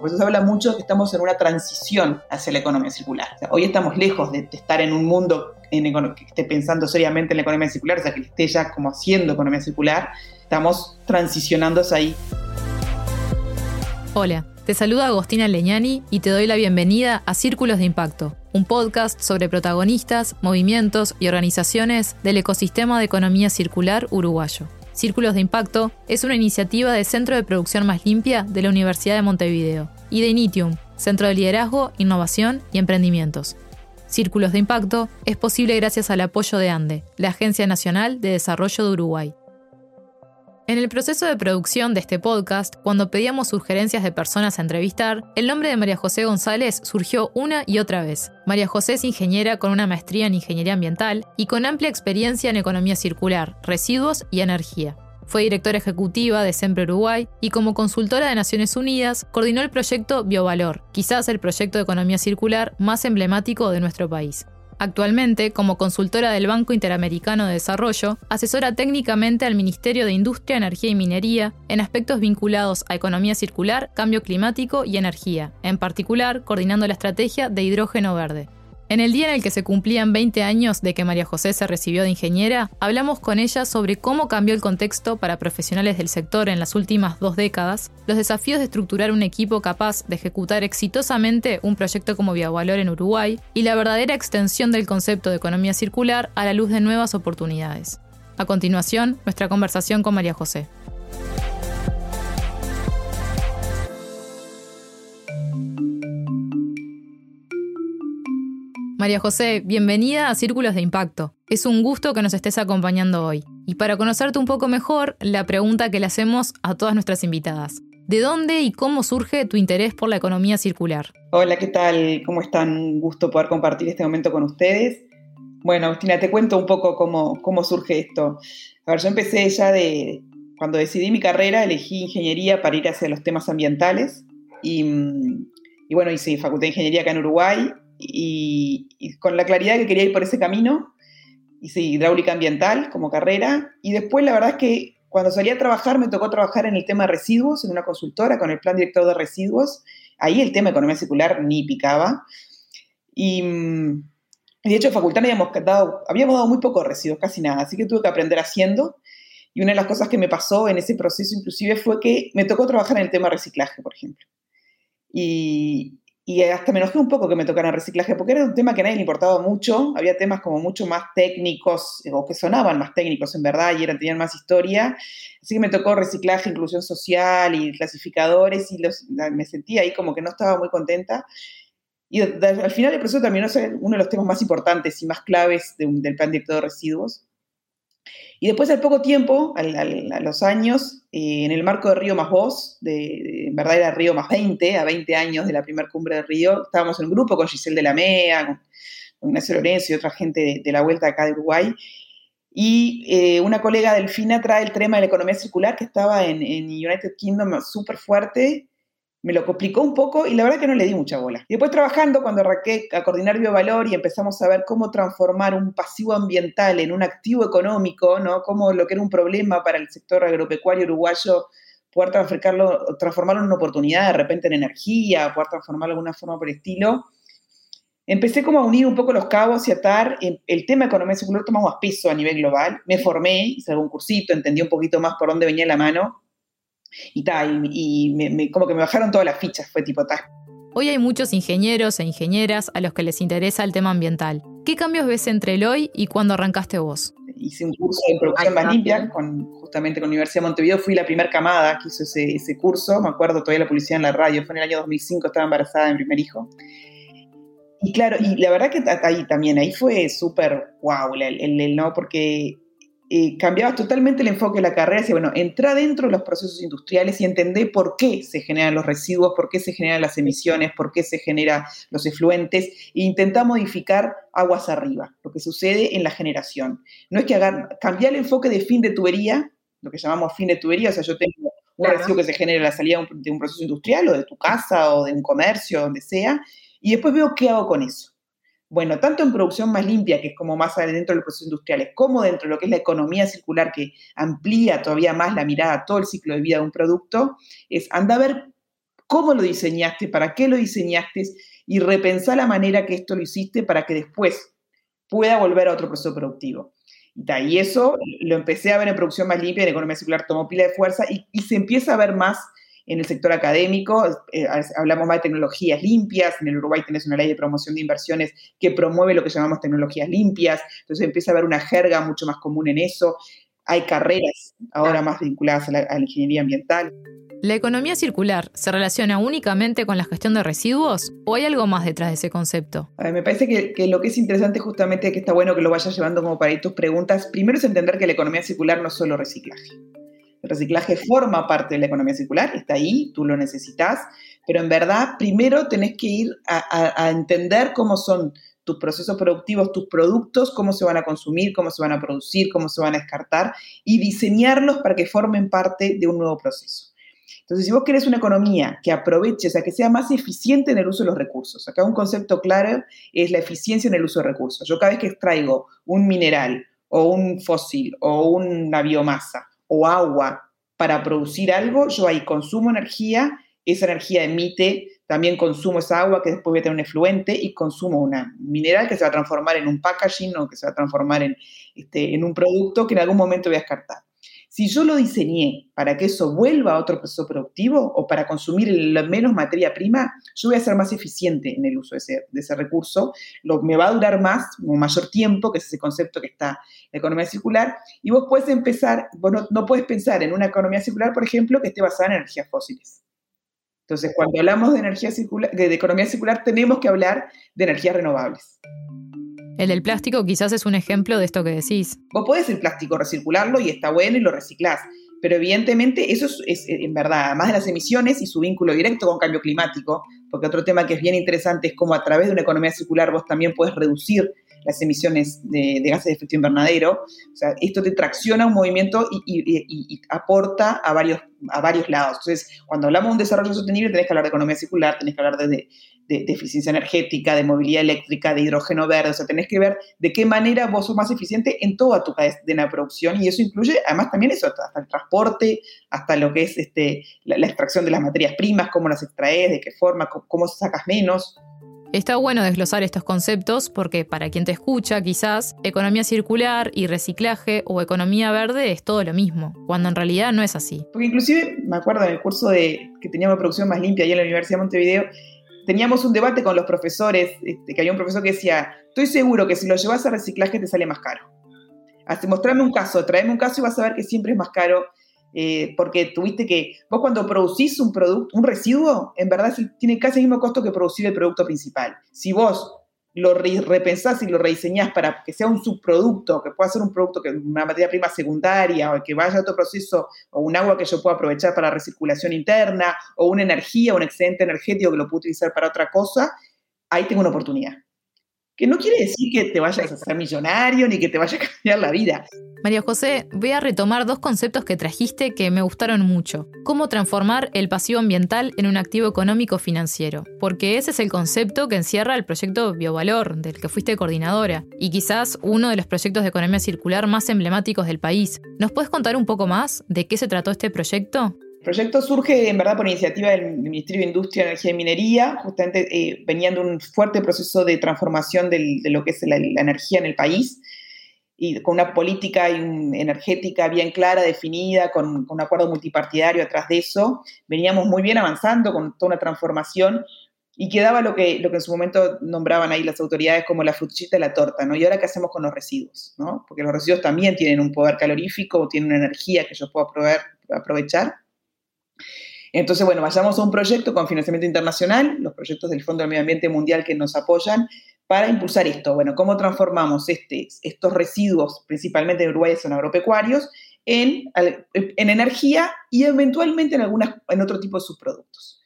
Por eso se habla mucho que estamos en una transición hacia la economía circular. hoy estamos lejos de, estar en un mundo en que esté pensando seriamente en la economía circular, o sea, que esté ya como haciendo economía circular. Estamos transicionando hacia ahí. Hola, te saluda Agostina Leñani y te doy la bienvenida a Círculos de Impacto, un podcast sobre protagonistas, movimientos y organizaciones del ecosistema de economía circular uruguayo. Círculos de Impacto es una iniciativa del Centro de Producción Más Limpia de la Universidad de Montevideo y de Initium, Centro de Liderazgo, Innovación y Emprendimientos. Círculos de Impacto es posible gracias al apoyo de ANDE, la Agencia Nacional de Desarrollo de Uruguay. En el proceso de producción de este podcast, cuando pedíamos sugerencias de personas a entrevistar, el nombre de María José González surgió una y otra vez. María José es ingeniera con una maestría en ingeniería ambiental y con amplia experiencia en economía circular, residuos y energía. Fue directora ejecutiva de Sempre Uruguay y como consultora de Naciones Unidas coordinó el proyecto Biovalor, quizás el proyecto de economía circular más emblemático de nuestro país. Actualmente, como consultora del Banco Interamericano de Desarrollo, asesora técnicamente al Ministerio de Industria, Energía y Minería en aspectos vinculados a economía circular, cambio climático y energía, en particular coordinando la estrategia de hidrógeno verde. En el día en el que se cumplían 20 años de que María José se recibió de ingeniera, hablamos con ella sobre cómo cambió el contexto para profesionales del sector en las últimas dos décadas, los desafíos de estructurar un equipo capaz de ejecutar exitosamente un proyecto como Biovalor en Uruguay y la verdadera extensión del concepto de economía circular a la luz de nuevas oportunidades. A continuación, nuestra conversación con María José. María José, bienvenida a Círculos de Impacto. Es un gusto que nos estés acompañando hoy. Y para conocerte un poco mejor, la pregunta que le hacemos a todas nuestras invitadas. ¿De dónde y cómo surge tu interés por la economía circular? Hola, ¿qué tal? ¿Cómo están? Un gusto poder compartir este momento con ustedes. Bueno, Agustina, te cuento un poco cómo, cómo surge esto. A ver, yo empecé ya de... Cuando decidí mi carrera, elegí ingeniería para ir hacia los temas ambientales. Y, y bueno, hice facultad de ingeniería acá en Uruguay y, con la claridad que quería ir por ese camino, hice hidráulica ambiental como carrera y después la verdad es que cuando salí a trabajar me tocó trabajar en el tema de residuos, en una consultora con el plan director de residuos. Ahí el tema de economía circular ni picaba. Y, de hecho, en facultad habíamos dado, habíamos dado muy pocos residuos, casi nada, así que tuve que aprender haciendo. Y una de las cosas que me pasó en ese proceso inclusive fue que me tocó trabajar en el tema de reciclaje, por ejemplo. Y, y hasta me enojé un poco que me tocaran reciclaje, porque era un tema que a nadie le importaba mucho, había temas como mucho más técnicos, o que sonaban más técnicos en verdad, y eran, tenían más historia, así que me tocó reciclaje, inclusión social y clasificadores, y me sentía ahí como que no estaba muy contenta. Y al final el proceso terminó ser uno de los temas más importantes y más claves del plan director de residuos. Y después, al poco tiempo, a los años, eh, en el marco de Río más Voz, de, en verdad era Río más 20, a 20 años de la primera cumbre de Río, estábamos en un grupo con Giselle de la MEA, con, Ignacio Lorenzo y otra gente de, la vuelta acá de Uruguay. Y eh, una colega delfina trae el tema de la economía circular que estaba en, en United Kingdom súper fuerte me lo complicó un poco y la verdad que no le di mucha bola. Y después trabajando, cuando arranqué a coordinar biovalor y empezamos a ver cómo transformar un pasivo ambiental en un activo económico, ¿no? Cómo lo que era un problema para el sector agropecuario uruguayo, poder transformarlo, transformarlo en una oportunidad de repente en energía, poder transformarlo de alguna forma por estilo. Empecé como a unir un poco los cabos y atar. El tema de economía circular tomó más peso a nivel global. Me formé, hice algún cursito, entendí un poquito más por dónde venía la mano y tal, y, como que me bajaron todas las fichas, fue tipo tal. Hoy hay muchos ingenieros e ingenieras a los que les interesa el tema ambiental. ¿Qué cambios ves entre el hoy y cuando arrancaste vos? Hice un curso de producción más limpia, con, justamente con la Universidad de Montevideo. Fui la primera camada que hizo ese, ese, curso. Me acuerdo todavía la publicidad en la radio. Fue en el año 2005, estaba embarazada de mi primer hijo. Y claro, y la verdad que ahí también, ahí fue súper wow, el, el, el, no, porque eh, cambiabas totalmente el enfoque de la carrera, decía, bueno, entra dentro de los procesos industriales y entendé por qué se generan los residuos, por qué se generan las emisiones, por qué se generan los efluentes, e intenta modificar aguas arriba, lo que sucede en la generación. No es que hagan, cambiar el enfoque de fin de tubería, lo que llamamos fin de tubería, o sea, yo tengo un residuo que se genera en la salida de un proceso industrial o de tu casa o de un comercio, donde sea, y después veo qué hago con eso. Bueno, tanto en producción más limpia, que es como más dentro de los procesos industriales, como dentro de lo que es la economía circular, que amplía todavía más la mirada a todo el ciclo de vida de un producto, es anda a ver cómo lo diseñaste, para qué lo diseñaste y repensar la manera que esto lo hiciste para que después pueda volver a otro proceso productivo. Y eso lo empecé a ver en producción más limpia, en economía circular tomó pila de fuerza y, se empieza a ver más en el sector académico, eh, hablamos más de tecnologías limpias, en el Uruguay tenés una ley de promoción de inversiones que promueve lo que llamamos tecnologías limpias, entonces empieza a haber una jerga mucho más común en eso, hay carreras ahora más vinculadas a la ingeniería ambiental. ¿La economía circular se relaciona únicamente con la gestión de residuos o hay algo más detrás de ese concepto? me parece que, lo que es interesante justamente, que está bueno que lo vayas llevando como para ir tus preguntas, primero es entender que la economía circular no es solo reciclaje. El reciclaje forma parte de la economía circular, está ahí, tú lo necesitas, pero en verdad primero tenés que ir a, entender cómo son tus procesos productivos, tus productos, cómo se van a consumir, cómo se van a producir, cómo se van a descartar y diseñarlos para que formen parte de un nuevo proceso. Entonces, si vos querés una economía que aproveche, o sea, que sea más eficiente en el uso de los recursos, acá un concepto claro es la eficiencia en el uso de recursos. Yo cada vez que extraigo un mineral o un fósil o una biomasa o agua para producir algo, yo ahí consumo energía, esa energía emite, también consumo esa agua que después voy a tener un efluente y consumo un mineral que se va a transformar en un packaging o que se va a transformar en, este, en un producto que en algún momento voy a descartar. Si yo lo diseñé para que eso vuelva a otro proceso productivo o para consumir menos materia prima, yo voy a ser más eficiente en el uso de ese, recurso, me va a durar más o mayor tiempo, que es ese concepto que está en la economía circular, y vos puedes empezar, vos no, puedes pensar en una economía circular, por ejemplo, que esté basada en energías fósiles. Entonces, cuando hablamos de, energía circular, de economía circular, tenemos que hablar de energías renovables. El plástico quizás es un ejemplo de esto que decís. Vos podés el plástico recircularlo y está bueno y lo reciclás, pero evidentemente eso es, en verdad, además de las emisiones y su vínculo directo con cambio climático, porque otro tema que es bien interesante es cómo a través de una economía circular vos también puedes reducir las emisiones de, gases de efecto invernadero. O sea, esto te tracciona un movimiento y, aporta a varios, a varios lados. Entonces, cuando hablamos de un desarrollo sostenible, tenés que hablar de economía circular, tenés que hablar de, de, eficiencia energética, de movilidad eléctrica, de hidrógeno verde. O sea, tenés que ver de qué manera vos sos más eficiente en toda tu cadena de producción y eso incluye, además, también eso, hasta el transporte, hasta lo que es este, la, la extracción de las materias primas, cómo las extraes, de qué forma, cómo, cómo sacas menos. Está bueno desglosar estos conceptos porque para quien te escucha, quizás economía circular y reciclaje o economía verde es todo lo mismo, cuando en realidad no es así. Porque inclusive me acuerdo en el curso de que teníamos producción más limpia ahí en la Universidad de Montevideo, teníamos un debate con los profesores, este, que había un profesor que decía, estoy seguro que si lo llevas a reciclaje te sale más caro. Así, mostrame un caso, tráeme un caso y vas a ver que siempre es más caro eh, porque tuviste que, vos cuando producís un producto, un residuo, en verdad tiene casi el mismo costo que producir el producto principal. Si vos lo repensás y lo rediseñás para que sea un subproducto, que pueda ser un producto que una materia prima secundaria o que vaya a otro proceso o un agua que yo pueda aprovechar para recirculación interna o una energía, un excedente energético que lo puedo utilizar para otra cosa, ahí tengo una oportunidad. Que no quiere decir que te vayas a ser millonario ni que te vaya a cambiar la vida. María José, voy a retomar dos conceptos que trajiste que me gustaron mucho. Cómo transformar el pasivo ambiental en un activo económico financiero. Porque ese es el concepto que encierra el proyecto Biovalor, del que fuiste coordinadora, y quizás uno de los proyectos de economía circular más emblemáticos del país. ¿Nos puedes contar un poco más de qué se trató este proyecto? El proyecto surge en verdad por iniciativa del Ministerio de Industria, Energía y Minería, justamente eh, venían de un fuerte proceso de transformación de lo que es la, energía en el país y con una política energética bien clara, definida, con, un acuerdo multipartidario atrás de eso. Veníamos muy bien avanzando con toda una transformación y quedaba lo que, lo que en su momento nombraban ahí las autoridades como la frutillita de la torta, ¿no? ¿Y ahora qué hacemos con los residuos? ¿no? Porque los residuos también tienen un poder calorífico, tienen una energía que yo puedo aprovechar. Entonces, bueno, vayamos a un proyecto con financiamiento internacional, los proyectos del Fondo del Medio Ambiente Mundial que nos apoyan, para impulsar esto. Bueno, ¿cómo transformamos este, estos residuos, principalmente en Uruguay son agropecuarios, en, en energía y eventualmente en, algunas, en otro tipo de subproductos?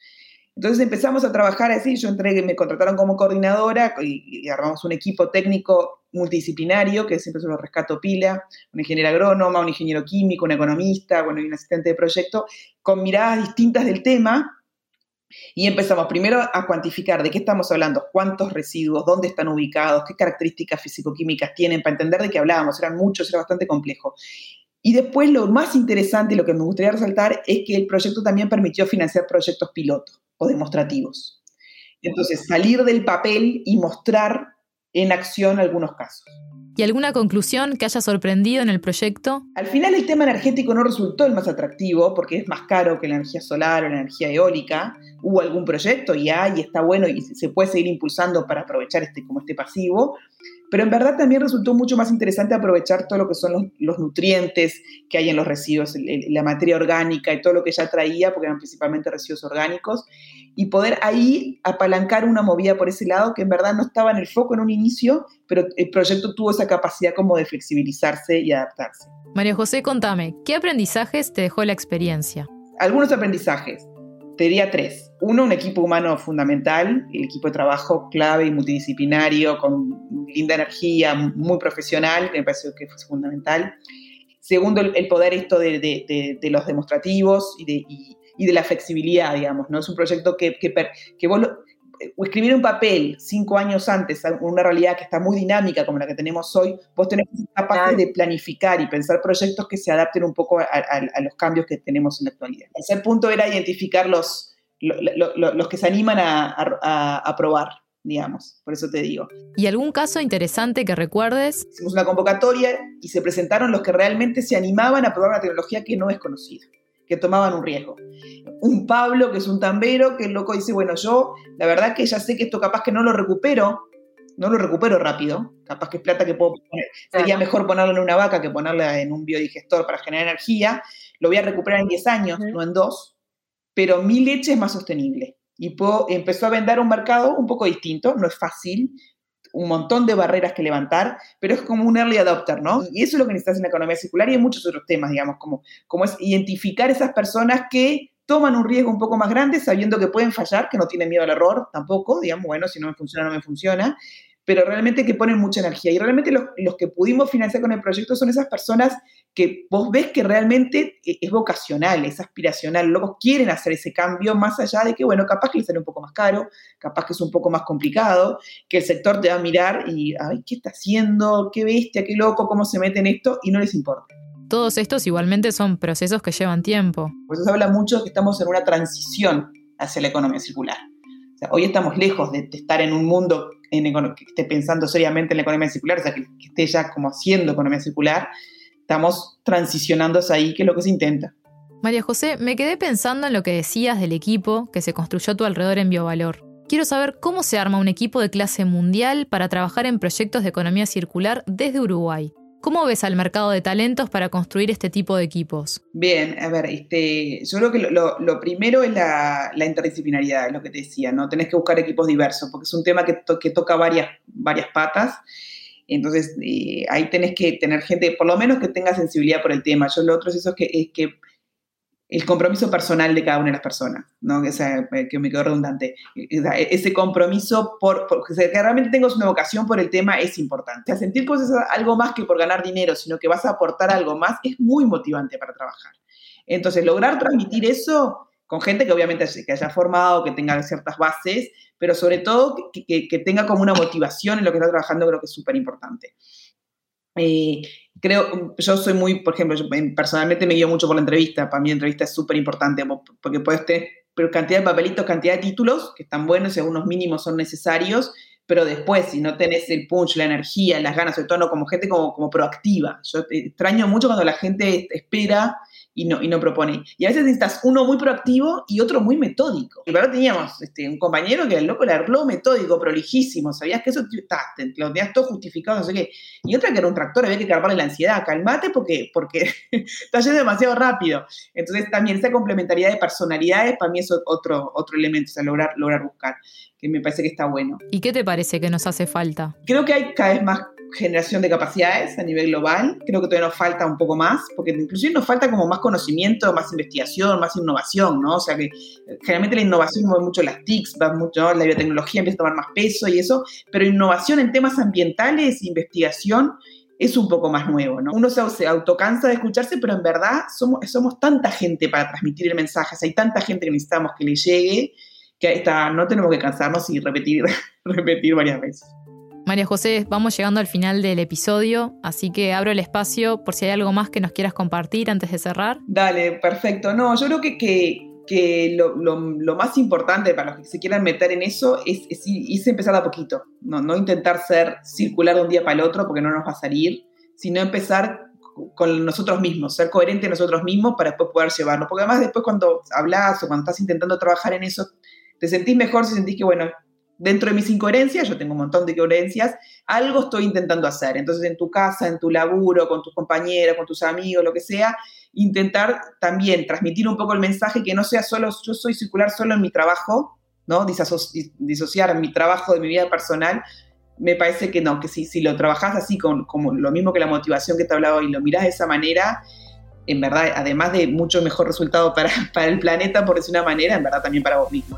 Entonces empezamos a trabajar así, yo entré, me contrataron como coordinadora y, armamos un equipo técnico multidisciplinario, que siempre se lo rescato pila, un ingeniero agrónoma, un ingeniero químico, un economista, bueno, y un asistente de proyecto, con miradas distintas del tema, y empezamos primero a cuantificar de qué estamos hablando, cuántos residuos, dónde están ubicados, qué características físico-químicas tienen, para entender de qué hablábamos, eran muchos, era bastante complejo. Y después lo más interesante lo que me gustaría resaltar es que el proyecto también permitió financiar proyectos piloto. o demostrativos. Entonces, salir del papel y mostrar en acción algunos casos. ¿Y alguna conclusión que haya sorprendido en el proyecto? Al final el tema energético no resultó el más atractivo porque es más caro que la energía solar o la energía eólica. Hubo algún proyecto y hay, y está bueno y se puede seguir impulsando para aprovechar este como este pasivo, pero en verdad también resultó mucho más interesante aprovechar todo lo que son los, nutrientes que hay en los residuos, la materia orgánica y todo lo que ya traía, porque eran principalmente residuos orgánicos, y poder ahí apalancar una movida por ese lado que en verdad no estaba en el foco en un inicio, pero el proyecto tuvo esa capacidad como de flexibilizarse y adaptarse. María José, contame, ¿qué aprendizajes te dejó la experiencia? Algunos aprendizajes. Te diría tres. Uno, un equipo humano fundamental, el equipo de trabajo clave y multidisciplinario, con linda energía, muy profesional, que me pareció que fue fundamental. Segundo, el, poder esto de, los demostrativos y de, y, de la flexibilidad, digamos, ¿no? Es un proyecto que, que, que vos escribir un papel cinco años antes, una realidad que está muy dinámica como la que tenemos hoy, vos tenés que ser capaz de planificar y pensar proyectos que se adapten un poco a, los cambios que tenemos en la actualidad. El tercer punto era identificar los, los, que se animan a, a probar digamos, por eso te digo. ¿Y algún caso interesante que recuerdes? Hicimos una convocatoria y se presentaron los que realmente se animaban a probar una tecnología que no es conocida que tomaban un riesgo. Un Pablo, que es un tambero, que el loco dice, bueno, yo la verdad que ya sé que esto capaz que no lo recupero, no lo recupero rápido, capaz que es plata que puedo poner, sería mejor ponerlo en una vaca que ponerla en un biodigestor para generar energía, lo voy a recuperar en 10 años, no en 2, pero mi leche es más sostenible. Y empezó a vender un mercado un poco distinto, no es fácil, un montón de barreras que levantar, pero es como un early adopter, ¿no? Y eso es lo que necesitas en la economía circular y en muchos otros temas, digamos, como, como es identificar esas personas que toman un riesgo un poco más grande sabiendo que pueden fallar, que no tienen miedo al error tampoco, digamos, bueno, si no me funciona, no me funciona, pero realmente que ponen mucha energía. Y realmente los, los, que pudimos financiar con el proyecto son esas personas que vos ves que realmente e, es vocacional, es aspiracional, luego quieren hacer ese cambio más allá de que, bueno, capaz que les sale un poco más caro, capaz que es un poco más complicado, que el sector te va a mirar y, ay, ¿qué está haciendo? ¿Qué bestia? ¿Qué loco? ¿Cómo se mete en esto? Y no les importa. Todos estos igualmente son procesos que llevan tiempo. Pues eso habla mucho de que estamos en una transición hacia la economía circular. hoy estamos lejos de, estar en un mundo en, que esté pensando seriamente en la economía circular, o sea, que, que esté ya como haciendo economía circular, estamos transicionando hacia ahí, que es lo que se intenta. María José, me quedé pensando en lo que decías del equipo que se construyó a tu alrededor en Biovalor. Quiero saber cómo se arma un equipo de clase mundial para trabajar en proyectos de economía circular desde Uruguay. ¿Cómo ves al mercado de talentos para construir este tipo de equipos? Bien, a ver, este, yo creo que lo, primero es la, interdisciplinaridad, es lo que te decía, ¿no? Tenés que buscar equipos diversos, porque es un tema que, toca varias, varias patas. Entonces, eh, ahí tenés que tener gente, por lo menos que tenga sensibilidad por el tema. Yo lo otro es eso que, es que el compromiso personal de cada una de las personas, ¿no? O sea, eh, que me quedó redundante. Ese compromiso por, que realmente tengas una vocación por el tema es importante. O sea, sentir cosas algo más que por ganar dinero, sino que vas a aportar algo más, es muy motivante para trabajar. Entonces, lograr transmitir eso con gente que obviamente que haya formado, que tenga ciertas bases, pero sobre todo que, tenga como una motivación en lo que está trabajando, creo que es súper importante. Eh, creo, yo soy muy, por ejemplo, yo personalmente me guío mucho por la entrevista, para mí la entrevista es súper importante, porque puedes tener pero cantidad de papelitos, cantidad de títulos, que están buenos y algunos mínimos son necesarios, pero después, si no tenés el punch, la energía, las ganas, sobre todo como gente como, como proactiva. Yo extraño mucho cuando la gente espera y no, y no propone. Y a veces necesitas uno muy proactivo y otro muy metódico. Y ahora teníamos este, un compañero que el loco le habló metódico, prolijísimo, sabías que eso te, lo tenías todo justificado, no sé qué. Y otra que era un tractor, había que calmarle la ansiedad, calmate porque, porque está yendo demasiado rápido. Entonces también esa complementariedad de personalidades para mí es otro, otro elemento, o sea, lograr, lograr buscar, que me parece que está bueno. ¿Y qué te parece que nos hace falta? Creo que hay cada vez más generación de capacidades a nivel global. Creo que todavía nos falta un poco más, porque inclusive nos falta como más conocimiento, más investigación, más innovación, ¿no? O sea que generalmente la innovación mueve mucho las TICs, va mucho, la biotecnología empieza a tomar más peso y eso, pero innovación en temas ambientales, investigación, es un poco más nuevo, ¿no? Uno se, autocansa de escucharse, pero en verdad somos, somos tanta gente para transmitir el mensaje, hay tanta gente que necesitamos que le llegue, que está, no tenemos que cansarnos y repetir, repetir varias veces. María José, vamos llegando al final del episodio, así que abro el espacio por si hay algo más que nos quieras compartir antes de cerrar. Dale, perfecto. No, yo creo que, que lo, más importante para los que se quieran meter en eso es, es, empezar a poquito, no, no intentar ser circular de un día para el otro porque no nos va a salir, sino empezar con nosotros mismos, ser coherente nosotros mismos para después poder llevarlo. Porque además después cuando hablas o cuando estás intentando trabajar en eso, te sentís mejor si sentís que, bueno, dentro de mis incoherencias, yo tengo un montón de incoherencias, algo estoy intentando hacer. Entonces, en tu casa, en tu laburo, con tus compañeros, con tus amigos, lo que sea, intentar también transmitir un poco el mensaje que no sea solo, yo soy circular solo en mi trabajo, ¿no? disociar mi trabajo de mi vida personal. Me parece que no, que si, si lo trabajas así, con, como lo mismo que la motivación que te hablaba hoy, lo mirás de esa manera, en verdad, además de mucho mejor resultado para, para el planeta, por decir una manera, en verdad también para vos mismo.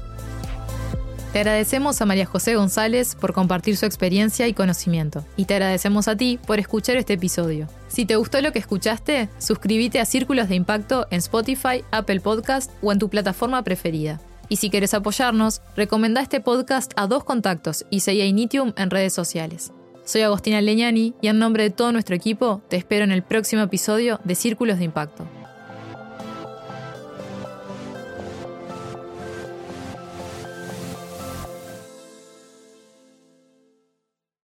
Te agradecemos a María José González por compartir su experiencia y conocimiento. Y te agradecemos a ti por escuchar este episodio. Si te gustó lo que escuchaste, suscríbete a Círculos de Impacto en Spotify, Apple Podcast o en tu plataforma preferida. Y si quieres apoyarnos, recomenda este podcast a dos contactos y seguí a Initium en redes sociales. Soy Agostina Leñani y en nombre de todo nuestro equipo te espero en el próximo episodio de Círculos de Impacto.